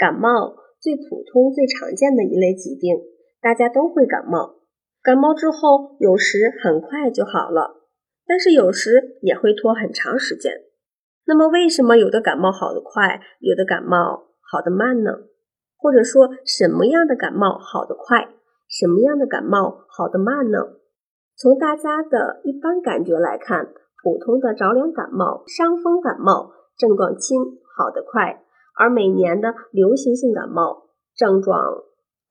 感冒最普通、最常见的一类疾病，大家都会感冒。感冒之后，有时很快就好了，但是有时也会拖很长时间。那么，为什么有的感冒好得快，有的感冒好得慢呢？或者说，什么样的感冒好得快，什么样的感冒好得慢呢？从大家的一般感觉来看，普通的着凉感冒、伤风感冒症状轻，好得快；而每年的流行性感冒症状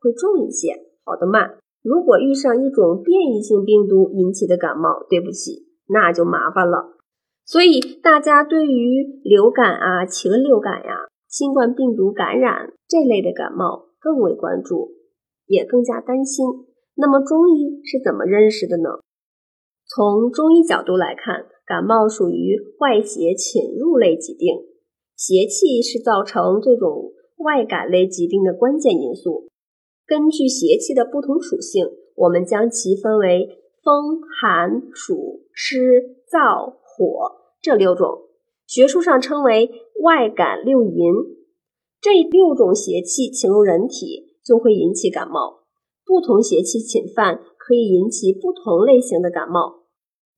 会重一些，好得慢。如果遇上一种变异性病毒引起的感冒，对不起，那就麻烦了。所以大家对于流感啊、禽流感呀、新冠病毒感染这类的感冒更为关注，也更加担心。那么中医是怎么认识的呢？从中医角度来看，感冒属于外邪侵入类疾病，邪气是造成这种外感类疾病的关键因素。根据邪气的不同属性，我们将其分为风、寒、暑、湿、燥、火。这六种学术上称为外感六淫，这六种邪气侵入人体就会引起感冒。不同邪气侵犯可以引起不同类型的感冒，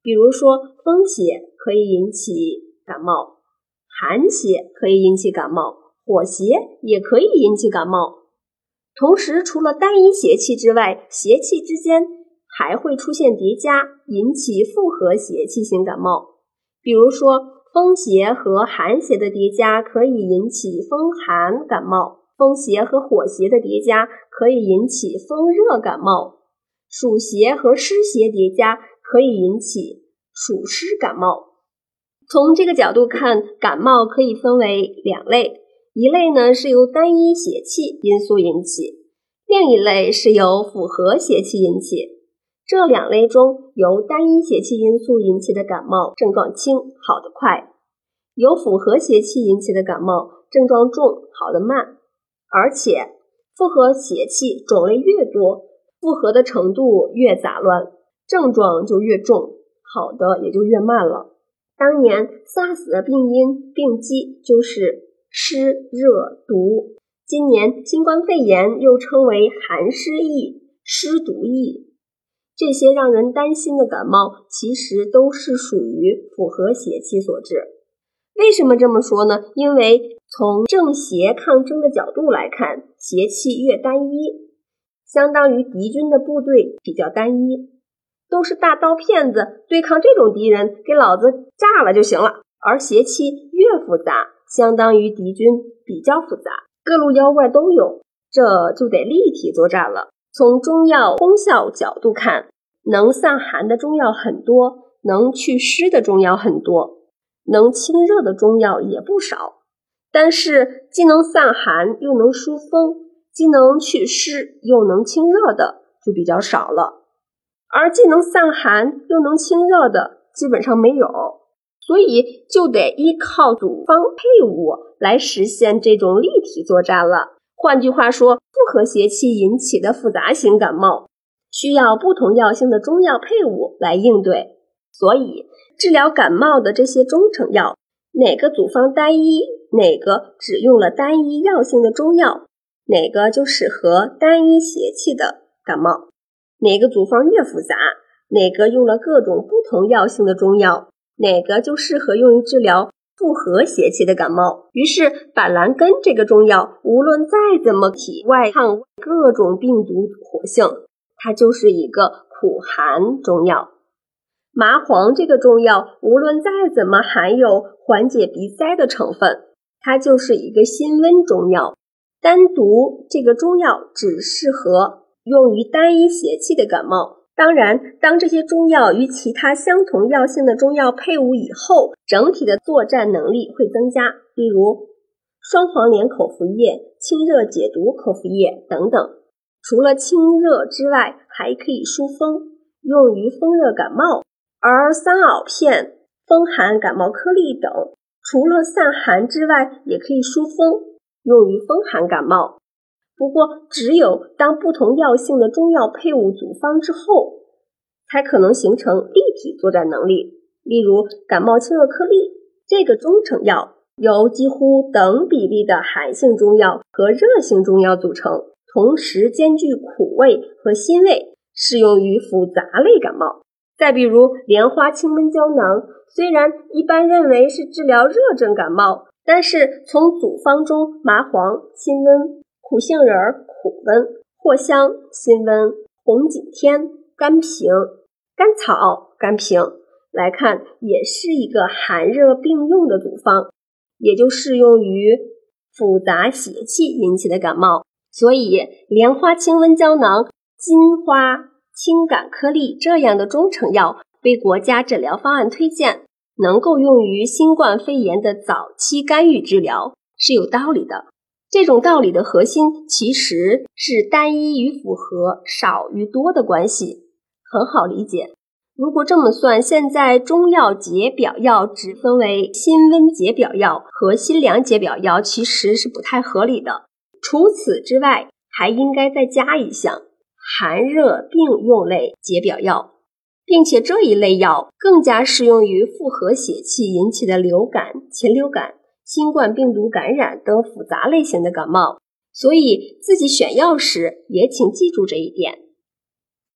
比如说风邪可以引起感冒，寒邪可以引起感冒，火邪也可以引起感冒。同时，除了单一邪气之外，邪气之间还会出现叠加，引起复合邪气型感冒。比如说，风邪和寒邪的叠加可以引起风寒感冒；风邪和火邪的叠加可以引起风热感冒；暑邪和湿邪叠加可以引起暑湿感冒。从这个角度看，感冒可以分为两类：一类呢是由单一邪气因素引起，另一类是由复合邪气引起。这两类中，由单一邪气因素引起的感冒症状轻，好得快；由复合邪气引起的感冒症状重，好得慢。而且，复合邪气种类越多，复合的程度越杂乱，症状就越重，好的也就越慢了。当年 SARS 的病因病机就是湿热毒，今年新冠肺炎又称为寒湿疫、湿毒疫。这些让人担心的感冒，其实都是属于复合邪气所致。为什么这么说呢？因为从正邪抗争的角度来看，邪气越单一，相当于敌军的部队比较单一，都是大刀片子对抗这种敌人，给老子炸了就行了。而邪气越复杂，相当于敌军比较复杂，各路妖怪都有，这就得立体作战了。从中药功效角度看，能散寒的中药很多，能祛湿的中药很多，能清热的中药也不少。但是，既能散寒又能疏风，既能祛湿又能清热的就比较少了。而既能散寒又能清热的基本上没有，所以就得依靠组方配伍来实现这种立体作战了。换句话说，复合邪气引起的复杂型感冒，需要不同药性的中药配伍来应对。所以，治疗感冒的这些中成药，哪个组方单一，哪个只用了单一药性的中药，哪个就适合单一邪气的感冒。哪个组方越复杂，哪个用了各种不同药性的中药，哪个就适合用于治疗。复合邪气的感冒，于是板蓝根这个中药，无论再怎么体外抗各种病毒活性，它就是一个苦寒中药。麻黄这个中药，无论再怎么含有缓解鼻塞的成分，它就是一个辛温中药。单独这个中药只适合用于单一邪气的感冒。当然，当这些中药与其他相同药性的中药配伍以后，整体的作战能力会增加。例如，双黄连口服液、清热解毒口服液等等。除了清热之外，还可以疏风，用于风热感冒。而桑袄片、风寒感冒颗粒等，除了散寒之外，也可以疏风，用于风寒感冒。不过，只有当不同药性的中药配伍组方之后，才可能形成立体作战能力。例如，感冒清热颗粒这个中成药由几乎等比例的寒性中药和热性中药组成，同时兼具苦味和辛味，适用于复杂类感冒。再比如莲花清瘟胶囊，虽然一般认为是治疗热症感冒，但是从组方中麻黄辛温、苦杏仁苦温、藿香辛温、红景天甘平、甘草甘平来看，也是一个寒热并用的组方。也就适用于复杂邪气引起的感冒，所以莲花清瘟胶囊、金花清感颗粒这样的中成药被国家诊疗方案推荐，能够用于新冠肺炎的早期干预治疗是有道理的。这种道理的核心其实是单一与复合、少与多的关系，很好理解。如果这么算，现在中药解表药只分为辛温解表药和辛凉解表药，其实是不太合理的。除此之外，还应该再加一项寒热并用类解表药，并且这一类药更加适用于复合血气引起的流感、禽流感、新冠病毒感染等复杂类型的感冒。所以自己选药时也请记住这一点。